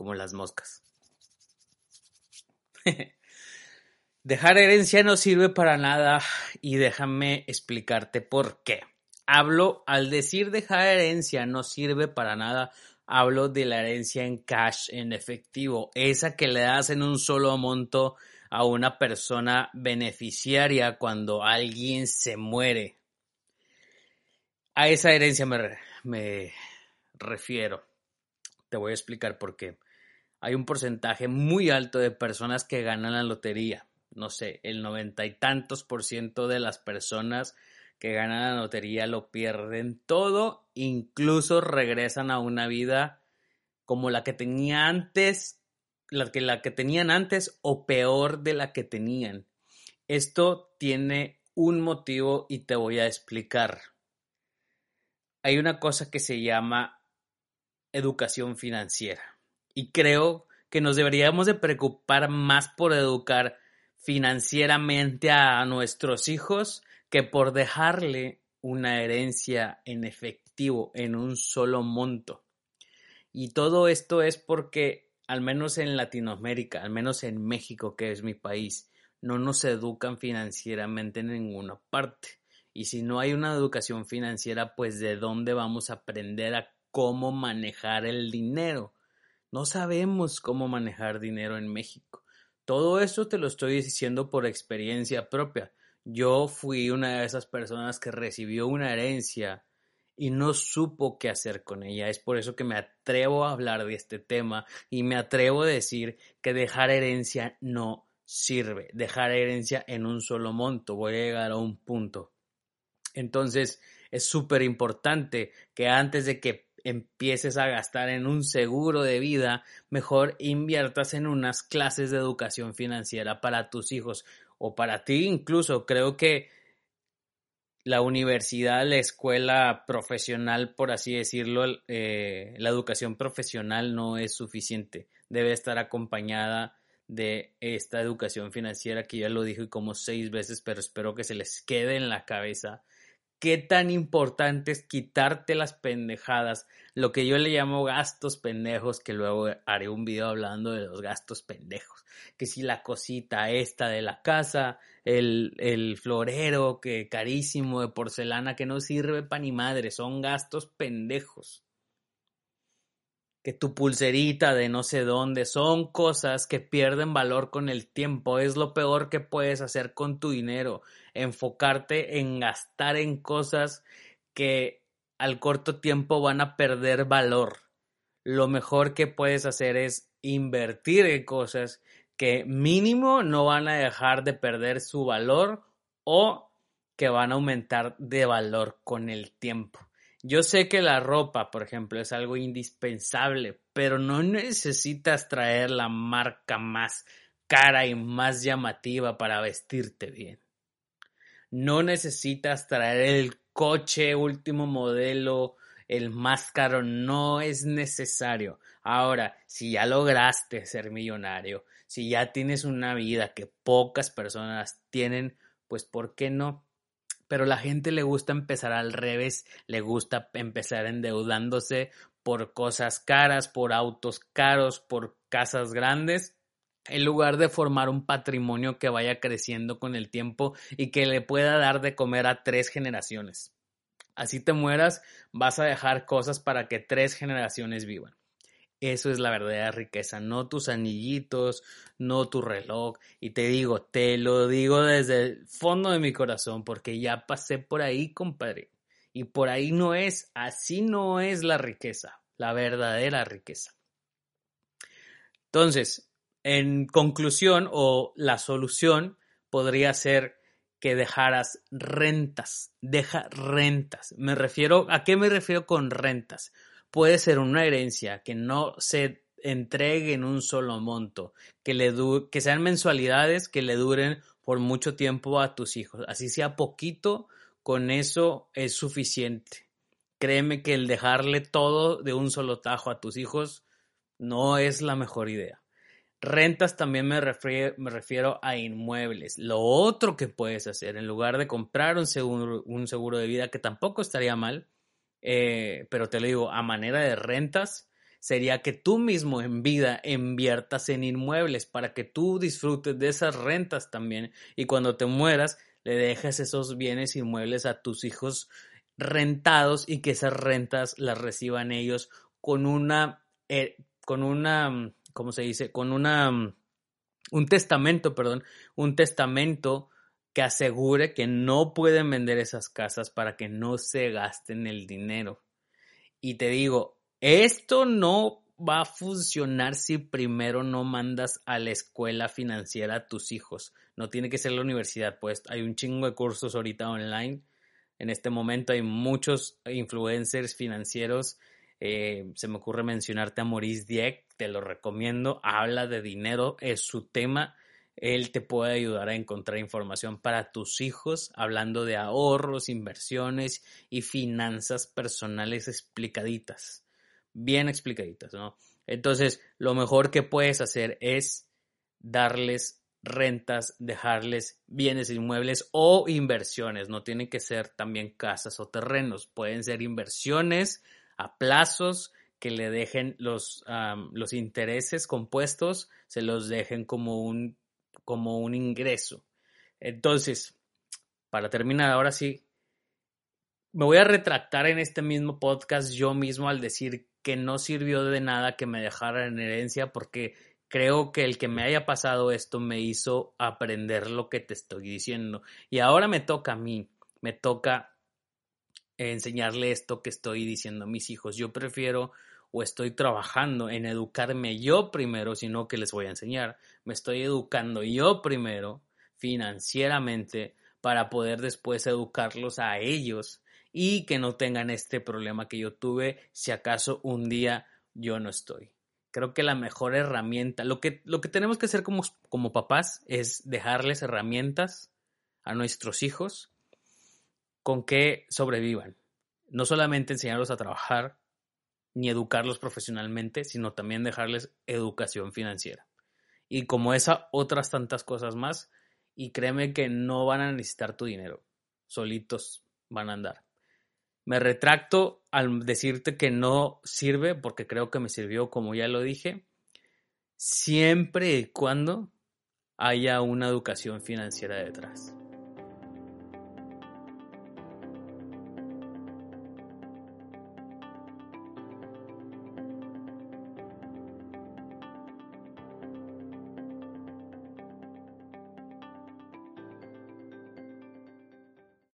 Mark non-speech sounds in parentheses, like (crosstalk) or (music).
como las moscas. (laughs) Dejar herencia no sirve para nada y déjame explicarte por qué. Hablo, al decir dejar herencia no sirve para nada, hablo de la herencia en cash, en efectivo, esa que le das en un solo monto a una persona beneficiaria cuando alguien se muere. A esa herencia me, me refiero. Te voy a explicar por qué. Hay un porcentaje muy alto de personas que ganan la lotería. No sé, el noventa y tantos por ciento de las personas que ganan la lotería lo pierden todo, incluso regresan a una vida como la que tenía antes, la que, la que tenían antes o peor de la que tenían. Esto tiene un motivo y te voy a explicar. Hay una cosa que se llama educación financiera. Y creo que nos deberíamos de preocupar más por educar financieramente a nuestros hijos que por dejarle una herencia en efectivo, en un solo monto. Y todo esto es porque, al menos en Latinoamérica, al menos en México, que es mi país, no nos educan financieramente en ninguna parte. Y si no hay una educación financiera, pues de dónde vamos a aprender a cómo manejar el dinero. No sabemos cómo manejar dinero en México. Todo esto te lo estoy diciendo por experiencia propia. Yo fui una de esas personas que recibió una herencia y no supo qué hacer con ella. Es por eso que me atrevo a hablar de este tema y me atrevo a decir que dejar herencia no sirve. Dejar herencia en un solo monto. Voy a llegar a un punto. Entonces, es súper importante que antes de que empieces a gastar en un seguro de vida, mejor inviertas en unas clases de educación financiera para tus hijos o para ti incluso. Creo que la universidad, la escuela profesional, por así decirlo, eh, la educación profesional no es suficiente. Debe estar acompañada de esta educación financiera que ya lo dije como seis veces, pero espero que se les quede en la cabeza qué tan importante es quitarte las pendejadas, lo que yo le llamo gastos pendejos, que luego haré un video hablando de los gastos pendejos, que si la cosita esta de la casa, el, el florero que carísimo de porcelana que no sirve para ni madre, son gastos pendejos que tu pulserita de no sé dónde son cosas que pierden valor con el tiempo. Es lo peor que puedes hacer con tu dinero. Enfocarte en gastar en cosas que al corto tiempo van a perder valor. Lo mejor que puedes hacer es invertir en cosas que mínimo no van a dejar de perder su valor o que van a aumentar de valor con el tiempo. Yo sé que la ropa, por ejemplo, es algo indispensable, pero no necesitas traer la marca más cara y más llamativa para vestirte bien. No necesitas traer el coche último modelo, el más caro, no es necesario. Ahora, si ya lograste ser millonario, si ya tienes una vida que pocas personas tienen, pues ¿por qué no? pero la gente le gusta empezar al revés, le gusta empezar endeudándose por cosas caras, por autos caros, por casas grandes, en lugar de formar un patrimonio que vaya creciendo con el tiempo y que le pueda dar de comer a tres generaciones. Así te mueras, vas a dejar cosas para que tres generaciones vivan. Eso es la verdadera riqueza, no tus anillitos, no tu reloj. Y te digo, te lo digo desde el fondo de mi corazón, porque ya pasé por ahí, compadre. Y por ahí no es, así no es la riqueza, la verdadera riqueza. Entonces, en conclusión o la solución podría ser que dejaras rentas. Deja rentas. Me refiero, ¿a qué me refiero con rentas? puede ser una herencia que no se entregue en un solo monto, que, le que sean mensualidades que le duren por mucho tiempo a tus hijos. Así sea poquito, con eso es suficiente. Créeme que el dejarle todo de un solo tajo a tus hijos no es la mejor idea. Rentas también me refiero, me refiero a inmuebles. Lo otro que puedes hacer, en lugar de comprar un seguro, un seguro de vida, que tampoco estaría mal, eh, pero te lo digo, a manera de rentas, sería que tú mismo en vida inviertas en inmuebles para que tú disfrutes de esas rentas también y cuando te mueras le dejes esos bienes inmuebles a tus hijos rentados y que esas rentas las reciban ellos con una, eh, con una, ¿cómo se dice? Con una, un testamento, perdón, un testamento que asegure que no pueden vender esas casas para que no se gasten el dinero. Y te digo, esto no va a funcionar si primero no mandas a la escuela financiera a tus hijos. No tiene que ser la universidad, pues hay un chingo de cursos ahorita online. En este momento hay muchos influencers financieros. Eh, se me ocurre mencionarte a Maurice Dieck, te lo recomiendo. Habla de dinero, es su tema él te puede ayudar a encontrar información para tus hijos, hablando de ahorros, inversiones y finanzas personales explicaditas, bien explicaditas, ¿no? Entonces, lo mejor que puedes hacer es darles rentas, dejarles bienes inmuebles o inversiones. No tienen que ser también casas o terrenos. Pueden ser inversiones a plazos que le dejen los, los intereses compuestos, se los dejen como un como un ingreso. Entonces, para terminar, ahora sí, me voy a retractar en este mismo podcast yo mismo al decir que no sirvió de nada que me dejara en herencia porque creo que el que me haya pasado esto me hizo aprender lo que te estoy diciendo. Y ahora me toca a mí, me toca enseñarle esto que estoy diciendo a mis hijos. Yo prefiero o estoy trabajando en educarme yo primero, sino que les voy a enseñar. Me estoy educando yo primero financieramente para poder después educarlos a ellos y que no tengan este problema que yo tuve si acaso un día yo no estoy. Creo que la mejor herramienta, lo que, lo que tenemos que hacer como, como papás es dejarles herramientas a nuestros hijos con que sobrevivan. No solamente enseñarlos a trabajar, ni educarlos profesionalmente, sino también dejarles educación financiera. Y como esa, otras tantas cosas más. Y créeme que no van a necesitar tu dinero. Solitos van a andar. Me retracto al decirte que no sirve, porque creo que me sirvió, como ya lo dije, siempre y cuando haya una educación financiera detrás.